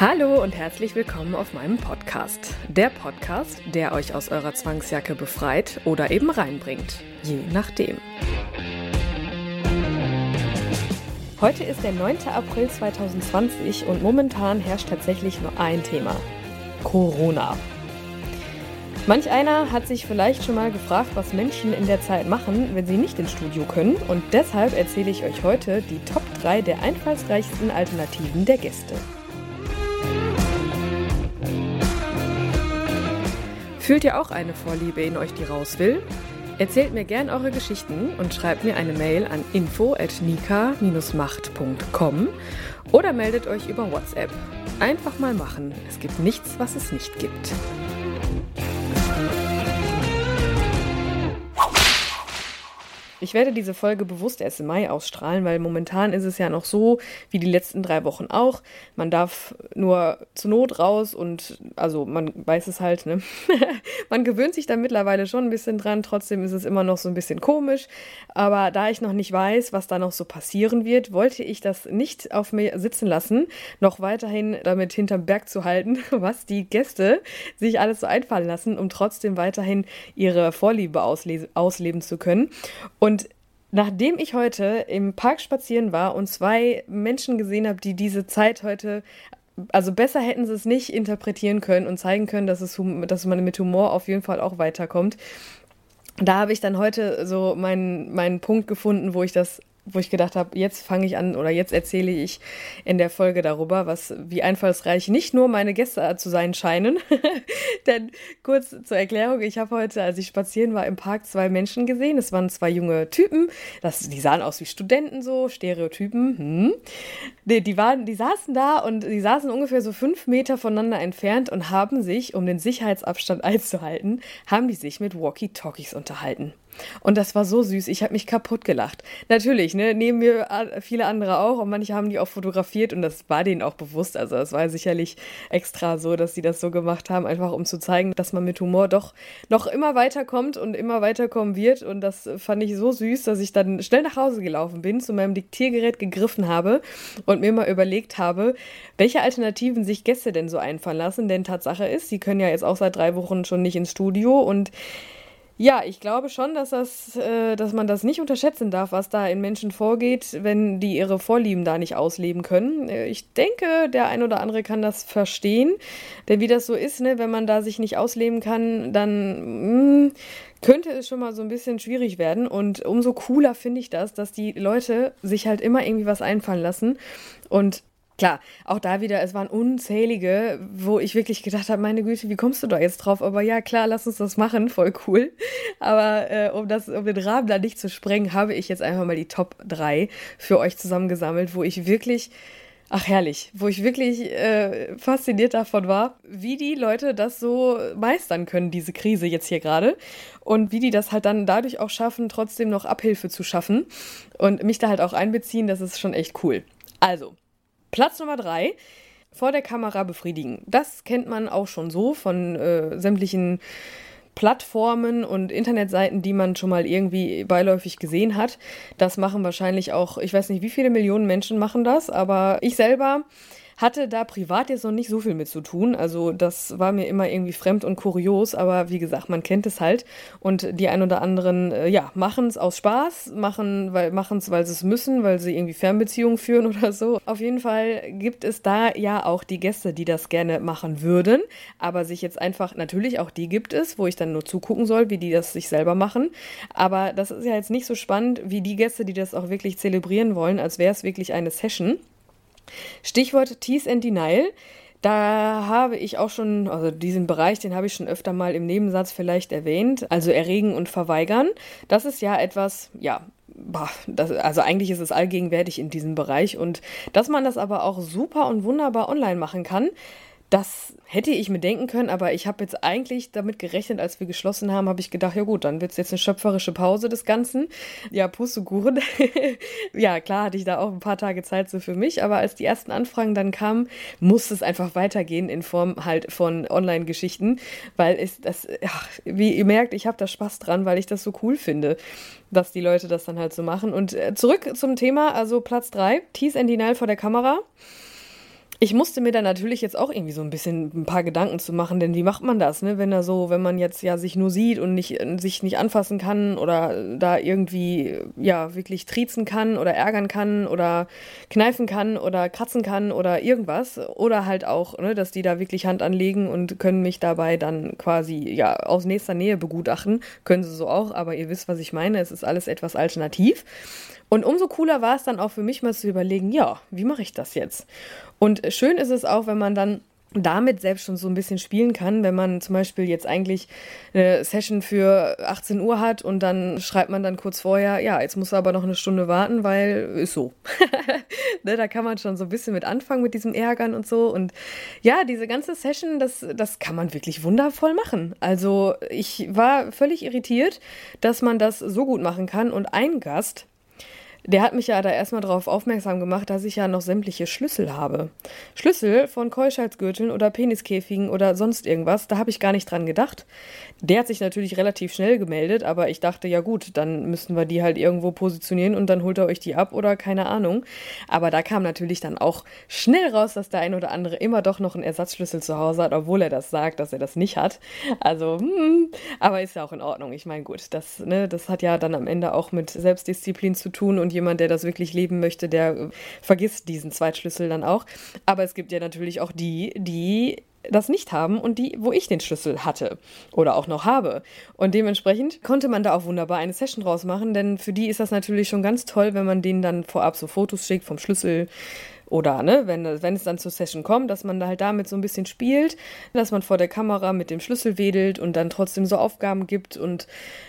Hallo und herzlich willkommen auf meinem Podcast. Der Podcast, der euch aus eurer Zwangsjacke befreit oder eben reinbringt. Je nachdem. Heute ist der 9. April 2020 und momentan herrscht tatsächlich nur ein Thema. Corona. Manch einer hat sich vielleicht schon mal gefragt, was Menschen in der Zeit machen, wenn sie nicht ins Studio können. Und deshalb erzähle ich euch heute die Top 3 der einfallsreichsten Alternativen der Gäste. Fühlt ihr auch eine Vorliebe in euch, die raus will? Erzählt mir gern eure Geschichten und schreibt mir eine Mail an info@nika-macht.com oder meldet euch über WhatsApp. Einfach mal machen. Es gibt nichts, was es nicht gibt. Ich werde diese Folge bewusst erst im Mai ausstrahlen, weil momentan ist es ja noch so, wie die letzten drei Wochen auch. Man darf nur zur Not raus und also man weiß es halt, ne? man gewöhnt sich da mittlerweile schon ein bisschen dran. Trotzdem ist es immer noch so ein bisschen komisch. Aber da ich noch nicht weiß, was da noch so passieren wird, wollte ich das nicht auf mir sitzen lassen, noch weiterhin damit hinterm Berg zu halten, was die Gäste sich alles so einfallen lassen, um trotzdem weiterhin ihre Vorliebe ausleben zu können. Und nachdem ich heute im Park spazieren war und zwei Menschen gesehen habe, die diese Zeit heute also besser hätten sie es nicht interpretieren können und zeigen können, dass, es, dass man mit Humor auf jeden Fall auch weiterkommt. Da habe ich dann heute so meinen, meinen Punkt gefunden, wo ich das wo ich gedacht habe, jetzt fange ich an oder jetzt erzähle ich in der Folge darüber, was wie einfallsreich nicht nur meine Gäste zu sein scheinen. Denn kurz zur Erklärung, ich habe heute, als ich spazieren war, im Park zwei Menschen gesehen. Es waren zwei junge Typen. Das, die sahen aus wie Studenten so, Stereotypen. Hm. Die, die, waren, die saßen da und die saßen ungefähr so fünf Meter voneinander entfernt und haben sich, um den Sicherheitsabstand einzuhalten, haben die sich mit Walkie-Talkies unterhalten. Und das war so süß. Ich habe mich kaputt gelacht. Natürlich, ne, neben mir viele andere auch und manche haben die auch fotografiert und das war denen auch bewusst. Also es war sicherlich extra so, dass sie das so gemacht haben, einfach um zu zeigen, dass man mit Humor doch noch immer weiterkommt und immer weiterkommen wird. Und das fand ich so süß, dass ich dann schnell nach Hause gelaufen bin, zu meinem Diktiergerät gegriffen habe und mir mal überlegt habe, welche Alternativen sich Gäste denn so einfallen lassen. Denn Tatsache ist, sie können ja jetzt auch seit drei Wochen schon nicht ins Studio und ja, ich glaube schon, dass, das, äh, dass man das nicht unterschätzen darf, was da in Menschen vorgeht, wenn die ihre Vorlieben da nicht ausleben können. Äh, ich denke, der ein oder andere kann das verstehen. Denn wie das so ist, ne, wenn man da sich nicht ausleben kann, dann mh, hm, könnte es schon mal so ein bisschen schwierig werden. Und umso cooler finde ich das, dass die Leute sich halt immer irgendwie was einfallen lassen. Und Klar, auch da wieder, es waren unzählige, wo ich wirklich gedacht habe, meine Güte, wie kommst du da jetzt drauf? Aber ja, klar, lass uns das machen, voll cool. Aber äh, um, das, um den Rahmen da nicht zu sprengen, habe ich jetzt einfach mal die Top 3 für euch zusammengesammelt, wo ich wirklich, ach herrlich, wo ich wirklich äh, fasziniert davon war, wie die Leute das so meistern können, diese Krise jetzt hier gerade. Und wie die das halt dann dadurch auch schaffen, trotzdem noch Abhilfe zu schaffen. Und mich da halt auch einbeziehen, das ist schon echt cool. Also, Platz Nummer drei. Vor der Kamera befriedigen. Das kennt man auch schon so von äh, sämtlichen Plattformen und Internetseiten, die man schon mal irgendwie beiläufig gesehen hat. Das machen wahrscheinlich auch, ich weiß nicht, wie viele Millionen Menschen machen das, aber ich selber hatte da privat jetzt noch nicht so viel mit zu tun. Also das war mir immer irgendwie fremd und kurios, aber wie gesagt, man kennt es halt. Und die ein oder anderen, äh, ja, machen es aus Spaß, machen weil machen es, weil sie es müssen, weil sie irgendwie Fernbeziehungen führen oder so. Auf jeden Fall gibt es da ja auch die Gäste, die das gerne machen würden, aber sich jetzt einfach, natürlich auch die gibt es, wo ich dann nur zugucken soll, wie die das sich selber machen. Aber das ist ja jetzt nicht so spannend wie die Gäste, die das auch wirklich zelebrieren wollen, als wäre es wirklich eine Session. Stichwort Tease and Denial. Da habe ich auch schon, also diesen Bereich, den habe ich schon öfter mal im Nebensatz vielleicht erwähnt, also erregen und verweigern. Das ist ja etwas, ja, boah, das, also eigentlich ist es allgegenwärtig in diesem Bereich und dass man das aber auch super und wunderbar online machen kann, das hätte ich mir denken können, aber ich habe jetzt eigentlich damit gerechnet, als wir geschlossen haben, habe ich gedacht, ja gut, dann wird es jetzt eine schöpferische Pause des Ganzen. Ja, Pustekuchen. ja, klar hatte ich da auch ein paar Tage Zeit so für mich, aber als die ersten Anfragen dann kamen, musste es einfach weitergehen in Form halt von Online-Geschichten, weil es das, ja, wie ihr merkt, ich habe da Spaß dran, weil ich das so cool finde, dass die Leute das dann halt so machen. Und äh, zurück zum Thema, also Platz 3, Tease and Denial vor der Kamera. Ich musste mir da natürlich jetzt auch irgendwie so ein bisschen ein paar Gedanken zu machen, denn wie macht man das, ne? Wenn er so, wenn man jetzt ja sich nur sieht und nicht, sich nicht anfassen kann oder da irgendwie ja wirklich triezen kann oder ärgern kann oder kneifen kann oder kratzen kann oder irgendwas. Oder halt auch, ne, dass die da wirklich Hand anlegen und können mich dabei dann quasi ja aus nächster Nähe begutachten. Können sie so auch, aber ihr wisst, was ich meine. Es ist alles etwas alternativ. Und umso cooler war es dann auch für mich mal zu überlegen, ja, wie mache ich das jetzt? Und schön ist es auch, wenn man dann damit selbst schon so ein bisschen spielen kann, wenn man zum Beispiel jetzt eigentlich eine Session für 18 Uhr hat und dann schreibt man dann kurz vorher, ja, jetzt muss er aber noch eine Stunde warten, weil ist so. ne, da kann man schon so ein bisschen mit anfangen mit diesem Ärgern und so. Und ja, diese ganze Session, das, das kann man wirklich wundervoll machen. Also ich war völlig irritiert, dass man das so gut machen kann. Und ein Gast, der hat mich ja da erstmal darauf aufmerksam gemacht, dass ich ja noch sämtliche Schlüssel habe. Schlüssel von Keuschheitsgürteln oder Peniskäfigen oder sonst irgendwas, da habe ich gar nicht dran gedacht. Der hat sich natürlich relativ schnell gemeldet, aber ich dachte, ja gut, dann müssten wir die halt irgendwo positionieren und dann holt er euch die ab oder keine Ahnung. Aber da kam natürlich dann auch schnell raus, dass der ein oder andere immer doch noch einen Ersatzschlüssel zu Hause hat, obwohl er das sagt, dass er das nicht hat. Also, hm, aber ist ja auch in Ordnung. Ich meine, gut, das, ne, das hat ja dann am Ende auch mit Selbstdisziplin zu tun und jemand, der das wirklich leben möchte, der äh, vergisst diesen Zweitschlüssel dann auch. Aber es gibt ja natürlich auch die, die das nicht haben und die, wo ich den Schlüssel hatte oder auch noch habe. Und dementsprechend konnte man da auch wunderbar eine Session draus machen, denn für die ist das natürlich schon ganz toll, wenn man denen dann vorab so Fotos schickt vom Schlüssel oder ne, wenn, wenn es dann zur Session kommt, dass man da halt damit so ein bisschen spielt, dass man vor der Kamera mit dem Schlüssel wedelt und dann trotzdem so Aufgaben gibt. Und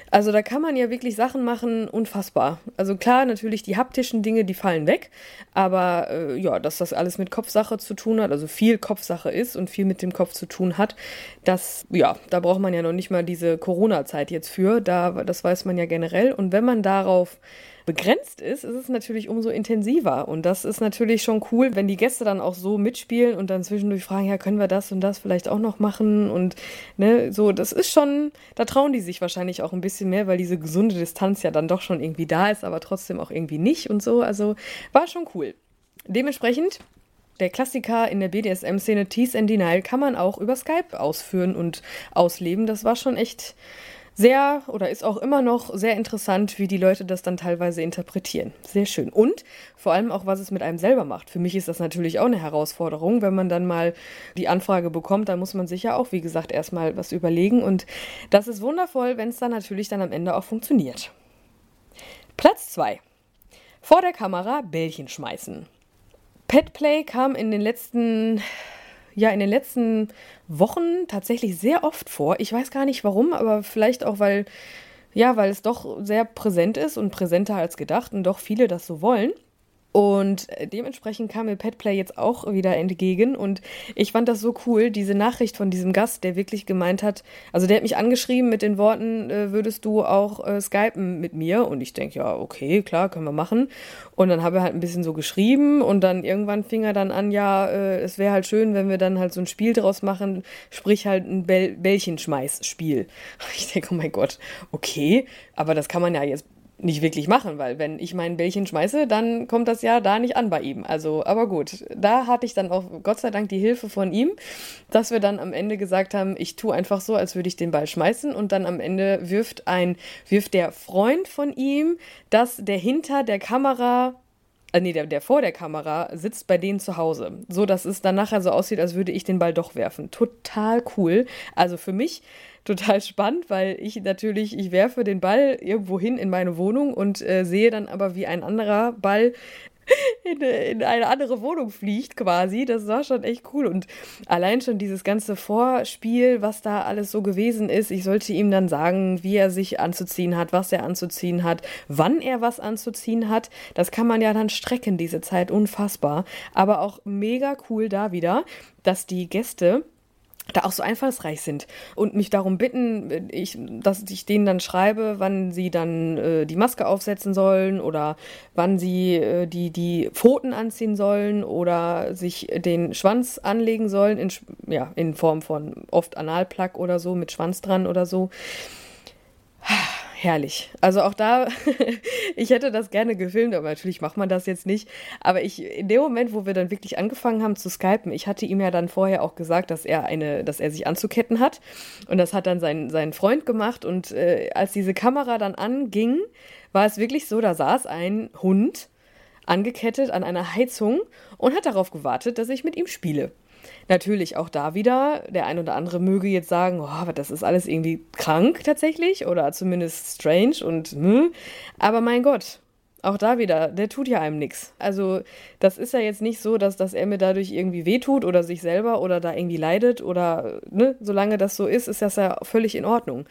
also da kann man ja wirklich Sachen machen, unfassbar. Also klar, natürlich die haptischen Dinge, die fallen weg, aber äh, ja, dass das alles mit Kopfsache zu tun hat, also viel Kopfsache ist und viel mit dem Kopf zu tun hat, das, ja, da braucht man ja noch nicht mal diese Corona-Zeit jetzt für, da, das weiß man ja generell. Und wenn man darauf begrenzt ist, ist es natürlich umso intensiver. Und das ist natürlich schon cool, wenn die Gäste dann auch so mitspielen und dann zwischendurch fragen, ja, können wir das und das vielleicht auch noch machen? Und ne, so, das ist schon, da trauen die sich wahrscheinlich auch ein bisschen mehr, weil diese gesunde Distanz ja dann doch schon irgendwie da ist, aber trotzdem auch irgendwie nicht und so. Also war schon cool. Dementsprechend der Klassiker in der BDSM-Szene Tease and Denial kann man auch über Skype ausführen und ausleben. Das war schon echt sehr oder ist auch immer noch sehr interessant, wie die Leute das dann teilweise interpretieren. Sehr schön. Und vor allem auch, was es mit einem selber macht. Für mich ist das natürlich auch eine Herausforderung. Wenn man dann mal die Anfrage bekommt, dann muss man sich ja auch, wie gesagt, erstmal was überlegen. Und das ist wundervoll, wenn es dann natürlich dann am Ende auch funktioniert. Platz 2. Vor der Kamera Bällchen schmeißen. Petplay kam in den letzten ja in den letzten Wochen tatsächlich sehr oft vor. Ich weiß gar nicht warum, aber vielleicht auch, weil, ja, weil es doch sehr präsent ist und präsenter als gedacht und doch viele das so wollen. Und dementsprechend kam mir Petplay jetzt auch wieder entgegen. Und ich fand das so cool, diese Nachricht von diesem Gast, der wirklich gemeint hat, also der hat mich angeschrieben mit den Worten, äh, würdest du auch äh, skypen mit mir? Und ich denke, ja, okay, klar, können wir machen. Und dann habe er halt ein bisschen so geschrieben und dann irgendwann fing er dann an, ja, äh, es wäre halt schön, wenn wir dann halt so ein Spiel draus machen, sprich halt ein Bäll Bällchenschmeiß-Spiel. Ich denke, oh mein Gott, okay, aber das kann man ja jetzt nicht wirklich machen, weil wenn ich mein Bällchen schmeiße, dann kommt das ja da nicht an bei ihm. Also, aber gut, da hatte ich dann auch Gott sei Dank die Hilfe von ihm, dass wir dann am Ende gesagt haben, ich tue einfach so, als würde ich den Ball schmeißen und dann am Ende wirft ein wirft der Freund von ihm, dass der hinter der Kamera äh, nee, der, der vor der Kamera sitzt bei denen zu Hause. So, dass es dann nachher so aussieht, als würde ich den Ball doch werfen. Total cool. Also für mich total spannend, weil ich natürlich, ich werfe den Ball irgendwo hin in meine Wohnung und äh, sehe dann aber, wie ein anderer Ball in, in, eine andere Wohnung fliegt quasi. Das war schon echt cool. Und allein schon dieses ganze Vorspiel, was da alles so gewesen ist, ich sollte ihm dann sagen, wie er sich anzuziehen hat, was er anzuziehen hat, wann er was anzuziehen hat. Das kann man ja dann strecken, diese Zeit, unfassbar. Aber auch mega cool da wieder, dass die Gäste da auch so einfallsreich sind und mich darum bitten, ich, dass ich denen dann schreibe, wann sie dann äh, die Maske aufsetzen sollen oder wann sie äh, die, die Pfoten anziehen sollen oder sich den Schwanz anlegen sollen, in, ja, in Form von oft Analplug oder so, mit Schwanz dran oder so herrlich. Also auch da, ich hätte das gerne gefilmt, aber natürlich macht man das jetzt nicht. Aber ich, in dem Moment, wo wir dann wirklich angefangen haben zu skypen, ich hatte ihm ja dann vorher auch gesagt, dass er eine, dass er sich anzuketten hat. Und das hat dann sein, sein Freund gemacht. Und äh, als diese Kamera dann anging, war es wirklich so, da saß ein Hund angekettet an einer Heizung und hat darauf gewartet, dass ich mit ihm spiele. Natürlich auch da wieder, der ein oder andere möge jetzt sagen, oh, das ist alles irgendwie krank tatsächlich oder zumindest strange und hm. aber mein Gott, auch da wieder, der tut ja einem nichts. Also, das ist ja jetzt nicht so, dass, dass er mir dadurch irgendwie wehtut oder sich selber oder da irgendwie leidet oder, ne, solange das so ist, ist das ja völlig in Ordnung.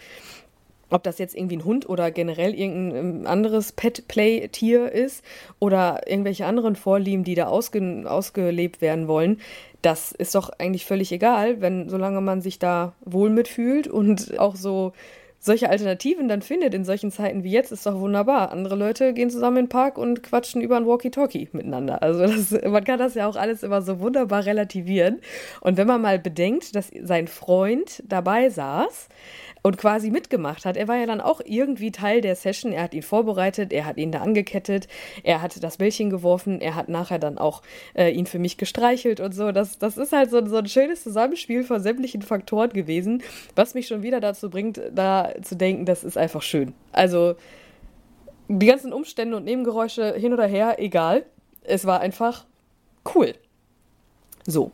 Ob das jetzt irgendwie ein Hund oder generell irgendein ähm, anderes Pet-Play-Tier ist oder irgendwelche anderen Vorlieben, die da ausge ausgelebt werden wollen, das ist doch eigentlich völlig egal, wenn solange man sich da wohl mitfühlt und auch so solche Alternativen dann findet in solchen Zeiten wie jetzt, ist doch wunderbar. Andere Leute gehen zusammen in den Park und quatschen über ein Walkie-Talkie miteinander. Also das, man kann das ja auch alles immer so wunderbar relativieren. Und wenn man mal bedenkt, dass sein Freund dabei saß, und quasi mitgemacht hat. Er war ja dann auch irgendwie Teil der Session. Er hat ihn vorbereitet, er hat ihn da angekettet, er hat das Bällchen geworfen, er hat nachher dann auch äh, ihn für mich gestreichelt und so. Das, das ist halt so, so ein schönes Zusammenspiel von sämtlichen Faktoren gewesen, was mich schon wieder dazu bringt, da zu denken, das ist einfach schön. Also die ganzen Umstände und Nebengeräusche hin oder her, egal. Es war einfach cool. So.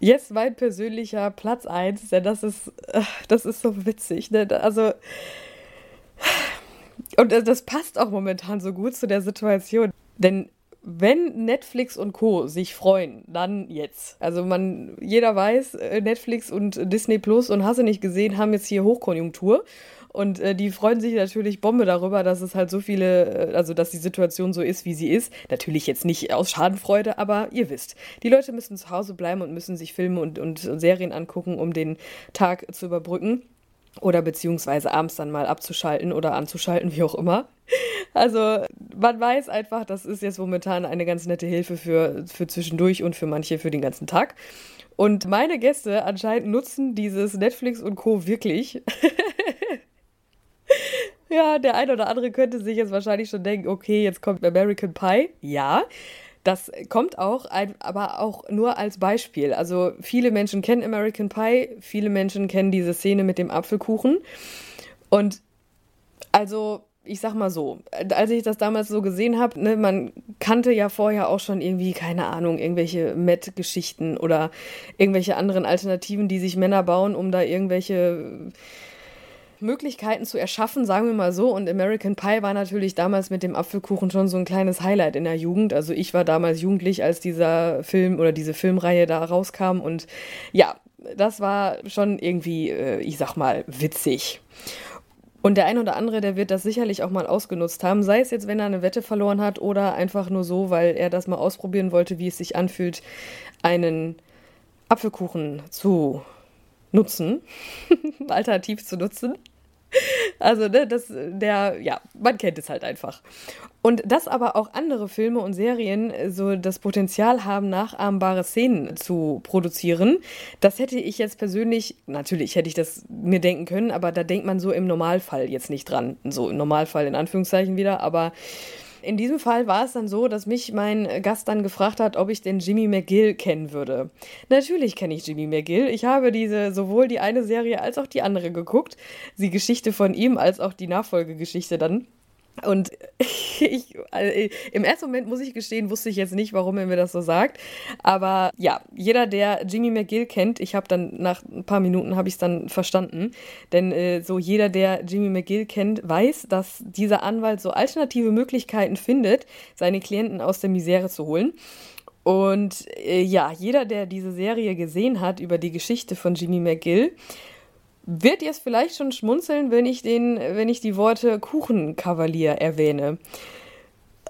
Jetzt mein persönlicher Platz 1, denn das ist, äh, das ist so witzig. Ne? Also, und das passt auch momentan so gut zu der Situation. Denn wenn Netflix und Co. sich freuen, dann jetzt. Also man, jeder weiß, äh, Netflix und Disney Plus und Hasse nicht gesehen haben jetzt hier Hochkonjunktur. Und äh, die freuen sich natürlich Bombe darüber, dass es halt so viele, äh, also dass die Situation so ist, wie sie ist. Natürlich jetzt nicht aus Schadenfreude, aber ihr wisst, die Leute müssen zu Hause bleiben und müssen sich Filme und, und Serien angucken, um den Tag zu überbrücken. Oder beziehungsweise abends dann mal abzuschalten oder anzuschalten, wie auch immer. Also man weiß einfach, das ist jetzt momentan eine ganz nette Hilfe für, für zwischendurch und für manche für den ganzen Tag. Und meine Gäste anscheinend nutzen dieses Netflix und Co. wirklich. Ja, der eine oder andere könnte sich jetzt wahrscheinlich schon denken, okay, jetzt kommt American Pie. Ja, das kommt auch, aber auch nur als Beispiel. Also viele Menschen kennen American Pie, viele Menschen kennen diese Szene mit dem Apfelkuchen. Und also, ich sag mal so, als ich das damals so gesehen habe, ne, man kannte ja vorher auch schon irgendwie, keine Ahnung, irgendwelche Met-Geschichten oder irgendwelche anderen Alternativen, die sich Männer bauen, um da irgendwelche Möglichkeiten zu erschaffen, sagen wir mal so. Und American Pie war natürlich damals mit dem Apfelkuchen schon so ein kleines Highlight in der Jugend. Also ich war damals jugendlich, als dieser Film oder diese Filmreihe da rauskam. Und ja, das war schon irgendwie, äh, ich sag mal, witzig. Und der ein oder andere, der wird das sicherlich auch mal ausgenutzt haben, sei es jetzt, wenn er eine Wette verloren hat oder einfach nur so, weil er das mal ausprobieren wollte, wie es sich anfühlt, einen Apfelkuchen zu nutzen, alternativ zu nutzen. Also, ne, das, der, ja, man kennt es halt einfach. Und dass aber auch andere Filme und Serien so das Potenzial haben, nachahmbare Szenen zu produzieren, das hätte ich jetzt persönlich, natürlich hätte ich das mir denken können, aber da denkt man so im Normalfall jetzt nicht dran. So im Normalfall in Anführungszeichen wieder, aber in diesem Fall war es dann so, dass mich mein Gast dann gefragt hat, ob ich den Jimmy McGill kennen würde. Natürlich kenne ich Jimmy McGill. Ich habe diese sowohl die eine Serie als auch die andere geguckt. Die Geschichte von ihm als auch die Nachfolgegeschichte dann. Und ich, also im ersten Moment muss ich gestehen, wusste ich jetzt nicht, warum er mir das so sagt. Aber ja, jeder, der Jimmy McGill kennt, ich habe dann nach ein paar Minuten habe ich es dann verstanden. Denn äh, so jeder, der Jimmy McGill kennt, weiß, dass dieser Anwalt so alternative Möglichkeiten findet, seine Klienten aus der Misere zu holen. Und äh, ja, jeder, der diese Serie gesehen hat über die Geschichte von Jimmy McGill, wird jetzt vielleicht schon schmunzeln, wenn ich den, wenn ich die Worte Kuchenkavalier erwähne.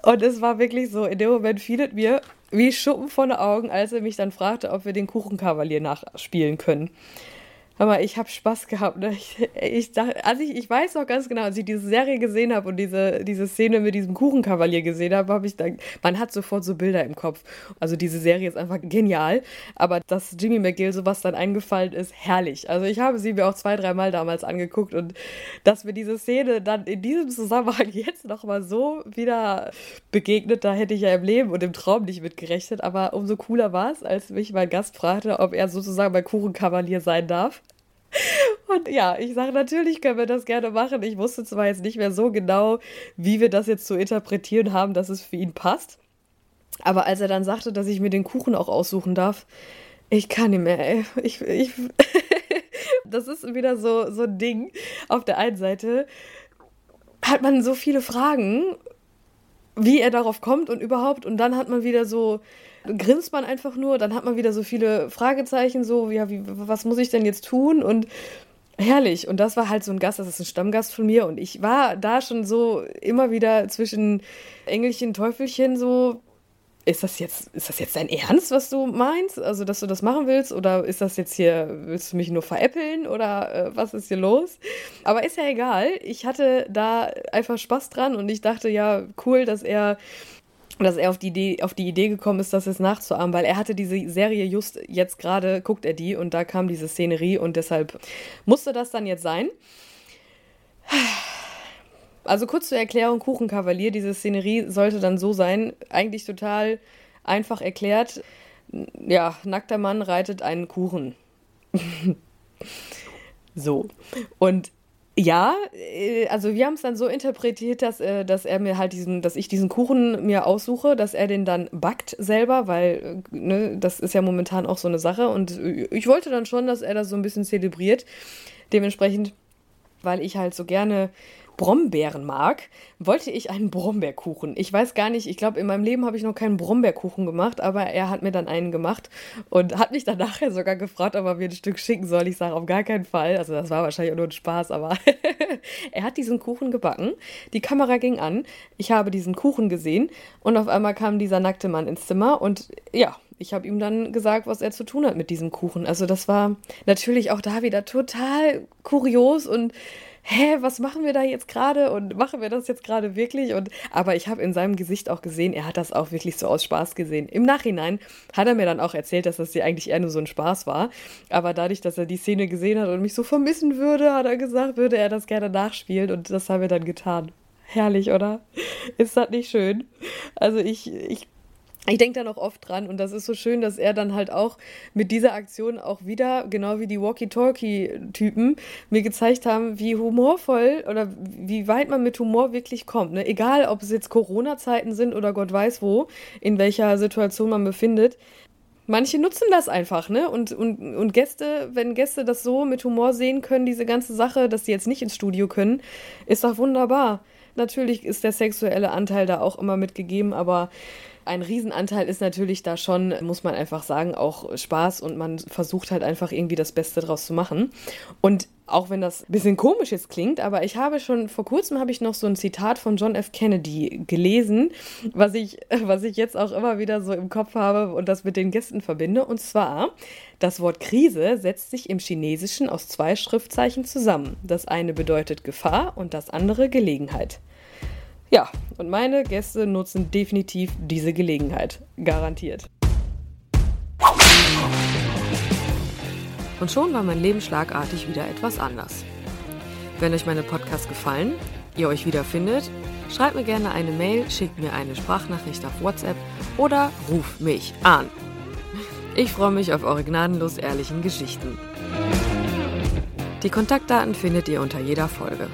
Und es war wirklich so, in dem Moment fiel es mir wie Schuppen von den Augen, als er mich dann fragte, ob wir den Kuchenkavalier nachspielen können. Aber ich habe Spaß gehabt. Ne? Ich, ich, dachte, also ich, ich weiß noch ganz genau, als ich diese Serie gesehen habe und diese, diese Szene mit diesem Kuchenkavalier gesehen habe, habe ich dann, man hat sofort so Bilder im Kopf. Also diese Serie ist einfach genial. Aber dass Jimmy McGill sowas dann eingefallen ist, herrlich. Also ich habe sie mir auch zwei, dreimal damals angeguckt und dass mir diese Szene dann in diesem Zusammenhang jetzt nochmal so wieder begegnet, da hätte ich ja im Leben und im Traum nicht mit gerechnet. Aber umso cooler war es, als mich mein Gast fragte, ob er sozusagen mein Kuchenkavalier sein darf. Und ja, ich sage, natürlich können wir das gerne machen. Ich wusste zwar jetzt nicht mehr so genau, wie wir das jetzt zu interpretieren haben, dass es für ihn passt. Aber als er dann sagte, dass ich mir den Kuchen auch aussuchen darf, ich kann nicht mehr, ey. Ich, ich das ist wieder so, so ein Ding. Auf der einen Seite hat man so viele Fragen, wie er darauf kommt und überhaupt. Und dann hat man wieder so, grinst man einfach nur, dann hat man wieder so viele Fragezeichen, so, ja, wie, was muss ich denn jetzt tun? Und herrlich. Und das war halt so ein Gast, das ist ein Stammgast von mir. Und ich war da schon so immer wieder zwischen Engelchen, Teufelchen so. Ist das jetzt, ist das jetzt dein Ernst, was du meinst? Also, dass du das machen willst? Oder ist das jetzt hier, willst du mich nur veräppeln? Oder äh, was ist hier los? Aber ist ja egal. Ich hatte da einfach Spaß dran und ich dachte, ja, cool, dass er dass er auf die, Idee, auf die Idee gekommen ist, das jetzt nachzuahmen, weil er hatte diese Serie just jetzt gerade, guckt er die und da kam diese Szenerie und deshalb musste das dann jetzt sein. Also kurz zur Erklärung, Kuchenkavalier, diese Szenerie sollte dann so sein, eigentlich total einfach erklärt. Ja, nackter Mann reitet einen Kuchen. so. Und ja, äh, also wir haben es dann so interpretiert, dass, äh, dass er mir halt diesen, dass ich diesen Kuchen mir aussuche, dass er den dann backt selber, weil äh, ne, das ist ja momentan auch so eine Sache. Und ich wollte dann schon, dass er das so ein bisschen zelebriert. Dementsprechend, weil ich halt so gerne Brombeeren mag, wollte ich einen Brombeerkuchen. Ich weiß gar nicht, ich glaube, in meinem Leben habe ich noch keinen Brombeerkuchen gemacht, aber er hat mir dann einen gemacht und hat mich dann nachher sogar gefragt, ob er mir ein Stück schicken soll. Ich sage auf gar keinen Fall. Also das war wahrscheinlich nur ein Spaß, aber er hat diesen Kuchen gebacken. Die Kamera ging an. Ich habe diesen Kuchen gesehen und auf einmal kam dieser nackte Mann ins Zimmer und ja, ich habe ihm dann gesagt, was er zu tun hat mit diesem Kuchen. Also das war natürlich auch da wieder total kurios und hä, was machen wir da jetzt gerade und machen wir das jetzt gerade wirklich? Und aber ich habe in seinem Gesicht auch gesehen, er hat das auch wirklich so aus Spaß gesehen. Im Nachhinein hat er mir dann auch erzählt, dass das ja eigentlich eher nur so ein Spaß war. Aber dadurch, dass er die Szene gesehen hat und mich so vermissen würde, hat er gesagt, würde er das gerne nachspielen und das haben wir dann getan. Herrlich, oder? Ist das nicht schön? Also ich, ich ich denke da noch oft dran und das ist so schön, dass er dann halt auch mit dieser Aktion auch wieder, genau wie die Walkie-Talkie-Typen, mir gezeigt haben, wie humorvoll oder wie weit man mit Humor wirklich kommt. Ne? Egal, ob es jetzt Corona-Zeiten sind oder Gott weiß wo, in welcher Situation man befindet. Manche nutzen das einfach, ne? Und, und, und Gäste, wenn Gäste das so mit Humor sehen können, diese ganze Sache, dass sie jetzt nicht ins Studio können, ist doch wunderbar. Natürlich ist der sexuelle Anteil da auch immer mitgegeben, aber ein Riesenanteil ist natürlich da schon, muss man einfach sagen, auch Spaß und man versucht halt einfach irgendwie das Beste draus zu machen. Und auch wenn das ein bisschen komisch jetzt klingt, aber ich habe schon vor kurzem habe ich noch so ein Zitat von John F. Kennedy gelesen, was ich, was ich jetzt auch immer wieder so im Kopf habe und das mit den Gästen verbinde. Und zwar, das Wort Krise setzt sich im Chinesischen aus zwei Schriftzeichen zusammen. Das eine bedeutet Gefahr und das andere Gelegenheit. Ja, und meine Gäste nutzen definitiv diese Gelegenheit. Garantiert. Und schon war mein Leben schlagartig wieder etwas anders. Wenn euch meine Podcasts gefallen, ihr euch wiederfindet, schreibt mir gerne eine Mail, schickt mir eine Sprachnachricht auf WhatsApp oder ruft mich an. Ich freue mich auf eure gnadenlos ehrlichen Geschichten. Die Kontaktdaten findet ihr unter jeder Folge.